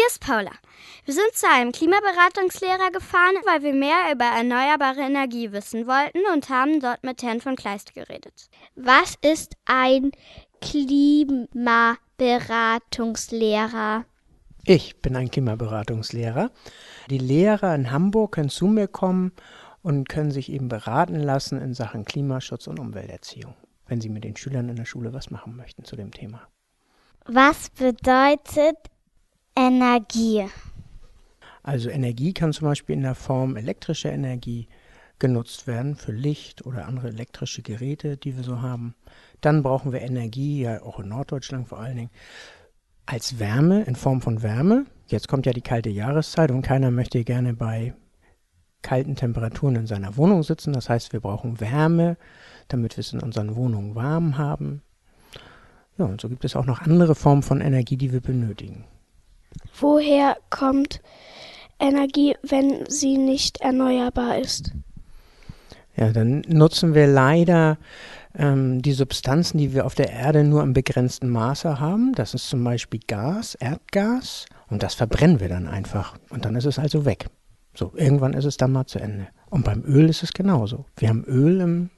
Hier ist Paula. Wir sind zu einem Klimaberatungslehrer gefahren, weil wir mehr über erneuerbare Energie wissen wollten und haben dort mit Herrn von Kleist geredet. Was ist ein Klimaberatungslehrer? Ich bin ein Klimaberatungslehrer. Die Lehrer in Hamburg können zu mir kommen und können sich eben beraten lassen in Sachen Klimaschutz und Umwelterziehung, wenn sie mit den Schülern in der Schule was machen möchten zu dem Thema. Was bedeutet Energie? Also Energie kann zum Beispiel in der Form elektrischer Energie genutzt werden für Licht oder andere elektrische Geräte, die wir so haben. Dann brauchen wir Energie, ja auch in Norddeutschland vor allen Dingen, als Wärme in Form von Wärme. Jetzt kommt ja die kalte Jahreszeit und keiner möchte gerne bei kalten Temperaturen in seiner Wohnung sitzen. Das heißt, wir brauchen Wärme, damit wir es in unseren Wohnungen warm haben. Ja, und so gibt es auch noch andere Formen von Energie, die wir benötigen. Woher kommt Energie, wenn sie nicht erneuerbar ist? Ja, dann nutzen wir leider ähm, die Substanzen, die wir auf der Erde nur im begrenzten Maße haben. Das ist zum Beispiel Gas, Erdgas, und das verbrennen wir dann einfach. Und dann ist es also weg. So, irgendwann ist es dann mal zu Ende. Und beim Öl ist es genauso. Wir haben Öl im,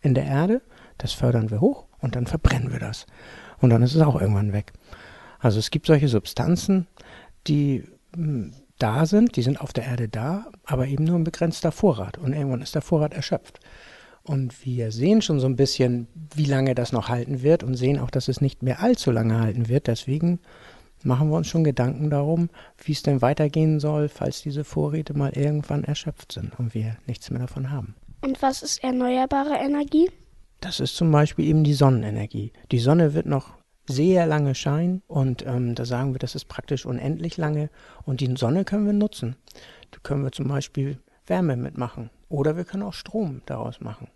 in der Erde, das fördern wir hoch und dann verbrennen wir das. Und dann ist es auch irgendwann weg. Also es gibt solche Substanzen, die hm, da sind, die sind auf der Erde da, aber eben nur ein begrenzter Vorrat. Und irgendwann ist der Vorrat erschöpft. Und wir sehen schon so ein bisschen, wie lange das noch halten wird und sehen auch, dass es nicht mehr allzu lange halten wird. Deswegen machen wir uns schon Gedanken darum, wie es denn weitergehen soll, falls diese Vorräte mal irgendwann erschöpft sind und wir nichts mehr davon haben. Und was ist erneuerbare Energie? Das ist zum Beispiel eben die Sonnenenergie. Die Sonne wird noch sehr lange scheinen und ähm, da sagen wir, das ist praktisch unendlich lange und die Sonne können wir nutzen. Da können wir zum Beispiel Wärme mitmachen oder wir können auch Strom daraus machen.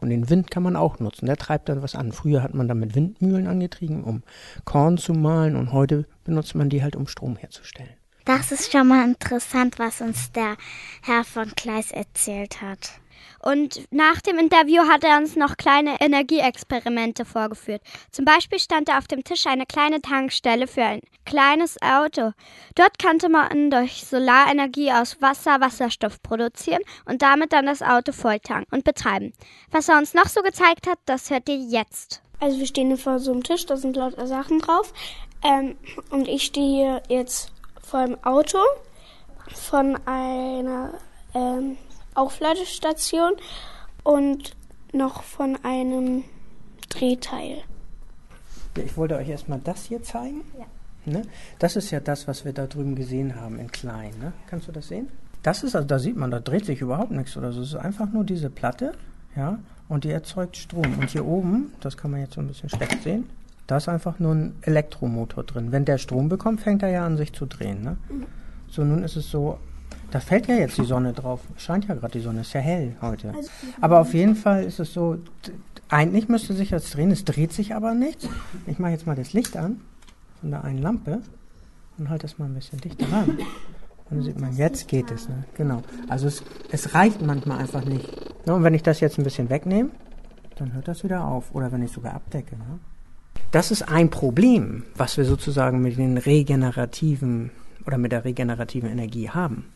Und den Wind kann man auch nutzen, der treibt dann was an. Früher hat man damit Windmühlen angetrieben, um Korn zu mahlen und heute benutzt man die halt, um Strom herzustellen. Das ist schon mal interessant, was uns der Herr von Kleis erzählt hat. Und nach dem Interview hat er uns noch kleine Energieexperimente vorgeführt. Zum Beispiel stand da auf dem Tisch eine kleine Tankstelle für ein kleines Auto. Dort konnte man durch Solarenergie aus Wasser Wasserstoff produzieren und damit dann das Auto volltanken und betreiben. Was er uns noch so gezeigt hat, das hört ihr jetzt. Also wir stehen hier vor so einem Tisch, da sind lauter Sachen drauf. Ähm, und ich stehe jetzt vor einem Auto von einer ähm, Aufladestation und noch von einem Drehteil. Ja, ich wollte euch erstmal das hier zeigen. Ja. Ne? Das ist ja das, was wir da drüben gesehen haben in klein. Ne? Kannst du das sehen? Das ist, also da sieht man, da dreht sich überhaupt nichts oder so. Es ist einfach nur diese Platte, ja, und die erzeugt Strom. Und hier oben, das kann man jetzt so ein bisschen schlecht sehen, da ist einfach nur ein Elektromotor drin. Wenn der Strom bekommt, fängt er ja an sich zu drehen. Ne? Mhm. So, nun ist es so, da fällt ja jetzt die Sonne drauf. Scheint ja gerade die Sonne, ist ja hell heute. Also, aber auf jeden Fall ist es so, eigentlich müsste sich das drehen, es dreht sich aber nichts. Ich mache jetzt mal das Licht an von der einen Lampe und halte das mal ein bisschen dichter ran. Und dann sieht man, jetzt geht es. Ne? Genau. Also es, es reicht manchmal einfach nicht. Ja, und wenn ich das jetzt ein bisschen wegnehme, dann hört das wieder auf. Oder wenn ich sogar abdecke. Ne? Das ist ein Problem, was wir sozusagen mit den regenerativen oder mit der regenerativen Energie haben.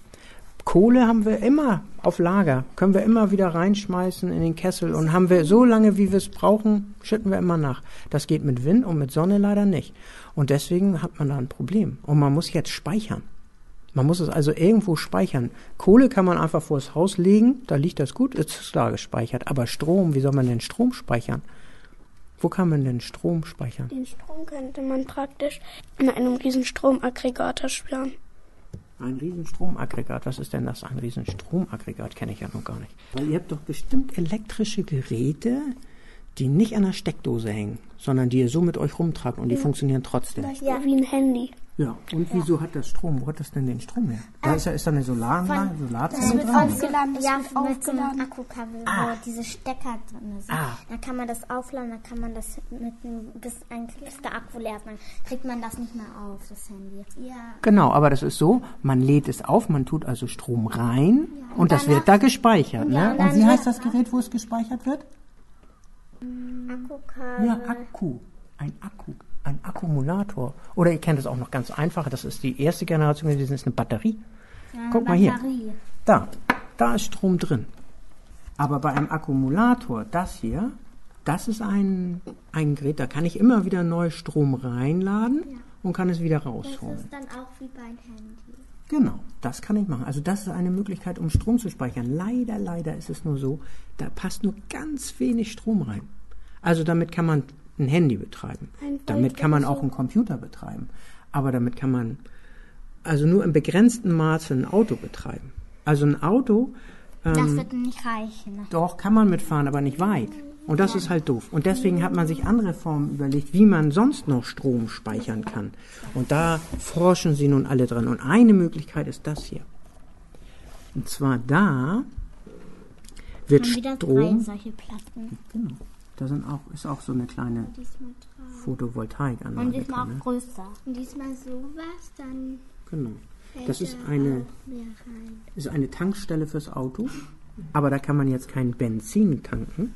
Kohle haben wir immer auf Lager, können wir immer wieder reinschmeißen in den Kessel und haben wir so lange, wie wir es brauchen, schütten wir immer nach. Das geht mit Wind und mit Sonne leider nicht. Und deswegen hat man da ein Problem. Und man muss jetzt speichern. Man muss es also irgendwo speichern. Kohle kann man einfach vor das Haus legen, da liegt das gut, ist da gespeichert. Aber Strom, wie soll man denn Strom speichern? Wo kann man denn Strom speichern? Den Strom könnte man praktisch in einem riesen Stromaggregator. Ein Riesenstromaggregat. Was ist denn das? Ein Riesenstromaggregat kenne ich ja noch gar nicht. Weil ihr habt doch bestimmt elektrische Geräte, die nicht an der Steckdose hängen, sondern die ihr so mit euch rumtragt und die ja. funktionieren trotzdem. Ja, wie ein Handy. Ja, und ja. wieso hat das Strom? Wo hat das denn den Strom her? Da ist, ja, ist da eine Solaranlage, Solarzelle dran? Aufgeladen, ja, mit so Akkukabel, ah. wo diese Stecker drin sind. Ah. Dann kann man das aufladen, dann kann man das mit einem, bis, ein, bis der Akku leer ist. Dann kriegt man das nicht mehr auf, das Handy. Ja. Genau, aber das ist so, man lädt es auf, man tut also Strom rein ja, und, und das wird da gespeichert. Ja, ne? Und, und wie heißt das Gerät, wo es gespeichert wird? Akkukabel. Ja, Akku. Ein Akku. ein Akkumulator. Oder ihr kennt es auch noch ganz einfach, das ist die erste Generation gewesen, das ist eine Batterie. Ja, eine Guck mal Batterie. hier. Da, da ist Strom drin. Aber bei einem Akkumulator, das hier, das ist ein, ein Gerät, da kann ich immer wieder neu Strom reinladen ja. und kann es wieder rausholen. Das ist dann auch wie beim Handy. Genau, das kann ich machen. Also das ist eine Möglichkeit, um Strom zu speichern. Leider, leider ist es nur so, da passt nur ganz wenig Strom rein. Also damit kann man ein Handy betreiben. Ein damit kann man auch einen Computer betreiben. Aber damit kann man also nur im begrenzten Maße ein Auto betreiben. Also ein Auto. Ähm, das wird nicht reichen. Doch, kann man mitfahren, aber nicht weit. Und das ja. ist halt doof. Und deswegen hat man sich andere Formen überlegt, wie man sonst noch Strom speichern kann. Und da forschen sie nun alle dran. Und eine Möglichkeit ist das hier. Und zwar da wird Strom. solche Platten. Genau. Da sind auch, ist auch so eine kleine Photovoltaikanlage. Und diesmal auch ne? größer. Und diesmal sowas, dann. Genau. Das ist eine, ist eine Tankstelle fürs Auto, aber da kann man jetzt kein Benzin tanken,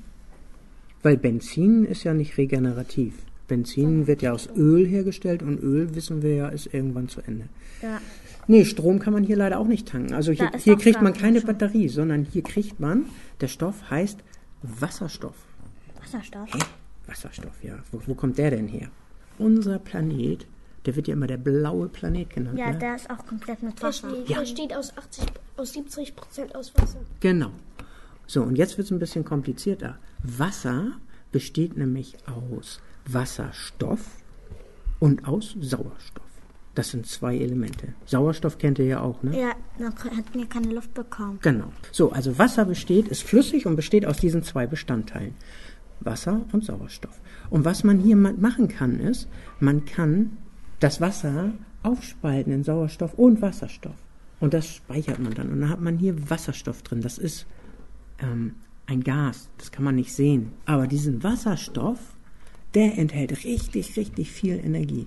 weil Benzin ist ja nicht regenerativ. Benzin wird ja aus Öl hergestellt und Öl, wissen wir ja, ist irgendwann zu Ende. Ja. Nee, Strom kann man hier leider auch nicht tanken. Also hier, hier kriegt man keine Batterie, sondern hier kriegt man, der Stoff heißt Wasserstoff. Wasserstoff? Hä? Wasserstoff, ja. Wo, wo kommt der denn her? Unser Planet der wird ja immer der blaue Planet genannt. Ja, ne? der ist auch komplett mit Wasser. Der, ja. besteht aus, 80, aus 70 Prozent aus Wasser. Genau. So, und jetzt wird es ein bisschen komplizierter. Wasser besteht nämlich aus Wasserstoff und aus Sauerstoff. Das sind zwei Elemente. Sauerstoff kennt ihr ja auch, ne? Ja, dann hätten wir keine Luft bekommen. Genau. So, also Wasser besteht, ist flüssig und besteht aus diesen zwei Bestandteilen. Wasser und Sauerstoff. Und was man hier machen kann, ist, man kann das Wasser aufspalten in Sauerstoff und Wasserstoff. Und das speichert man dann. Und dann hat man hier Wasserstoff drin. Das ist ähm, ein Gas. Das kann man nicht sehen. Aber diesen Wasserstoff, der enthält richtig, richtig viel Energie.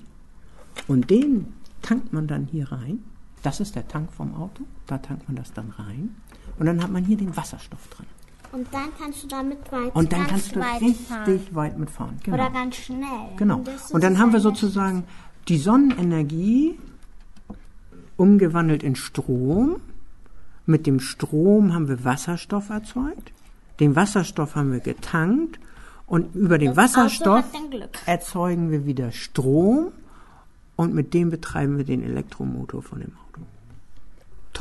Und den tankt man dann hier rein. Das ist der Tank vom Auto. Da tankt man das dann rein. Und dann hat man hier den Wasserstoff drin. Und dann kannst du damit weit Und dann kannst du richtig fahren. weit mitfahren. Genau. Oder ganz schnell. Genau. Und, und dann haben wir sozusagen die Sonnenenergie umgewandelt in Strom. Mit dem Strom haben wir Wasserstoff erzeugt. Den Wasserstoff haben wir getankt. Und über den das Wasserstoff erzeugen wir wieder Strom. Und mit dem betreiben wir den Elektromotor von dem Auto.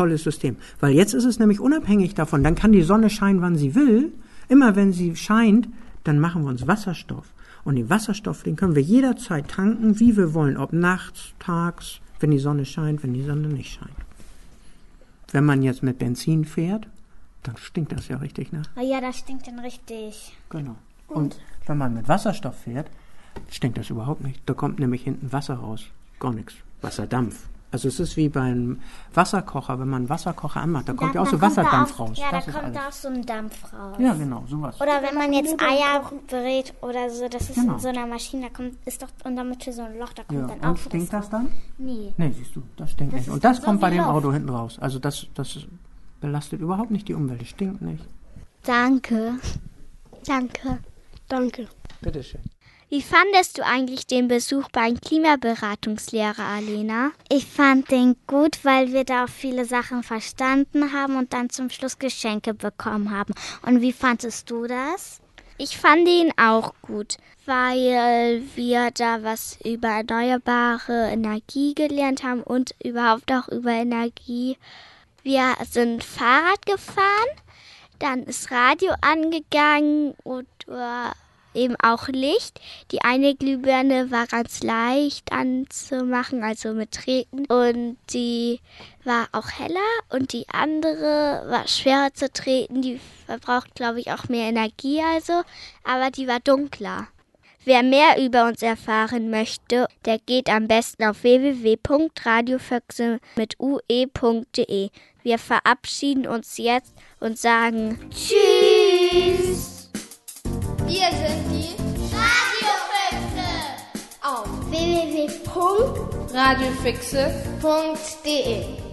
Tolles System. Weil jetzt ist es nämlich unabhängig davon. Dann kann die Sonne scheinen, wann sie will. Immer wenn sie scheint, dann machen wir uns Wasserstoff. Und den Wasserstoff, den können wir jederzeit tanken, wie wir wollen, ob nachts, tags, wenn die Sonne scheint, wenn die Sonne nicht scheint. Wenn man jetzt mit Benzin fährt, dann stinkt das ja richtig, ne? Ah ja, das stinkt dann richtig. Genau. Und wenn man mit Wasserstoff fährt, stinkt das überhaupt nicht. Da kommt nämlich hinten Wasser raus. Gar nichts. Wasserdampf. Also es ist wie beim Wasserkocher, wenn man einen Wasserkocher anmacht, da kommt ja, ja auch so Wasserdampf raus. Ja, das da kommt auch so ein Dampf raus. Ja, genau, sowas. Oder wenn man jetzt Eier brät oder so, das ist genau. in so einer Maschine, da kommt, ist doch in der Mitte so ein Loch, da kommt ja, dann auch und stinkt das dann? Nee. Nee, siehst du, das stinkt das nicht. Und das kommt bei dem Auto hinten raus. Also das, das belastet überhaupt nicht die Umwelt, es stinkt nicht. Danke. Danke. Danke. Bitteschön. Wie fandest du eigentlich den Besuch beim Klimaberatungslehrer, Alena? Ich fand den gut, weil wir da auch viele Sachen verstanden haben und dann zum Schluss Geschenke bekommen haben. Und wie fandest du das? Ich fand ihn auch gut, weil wir da was über erneuerbare Energie gelernt haben und überhaupt auch über Energie. Wir sind Fahrrad gefahren, dann ist Radio angegangen und eben auch Licht. Die eine Glühbirne war ganz leicht anzumachen, also mit Treten. Und die war auch heller und die andere war schwerer zu treten. Die verbraucht, glaube ich, auch mehr Energie also, aber die war dunkler. Wer mehr über uns erfahren möchte, der geht am besten auf www.radiofüchse mit ue.de. Wir verabschieden uns jetzt und sagen Tschüss! Wir sind die Radiofüchse. Auf www.radiofüchse.de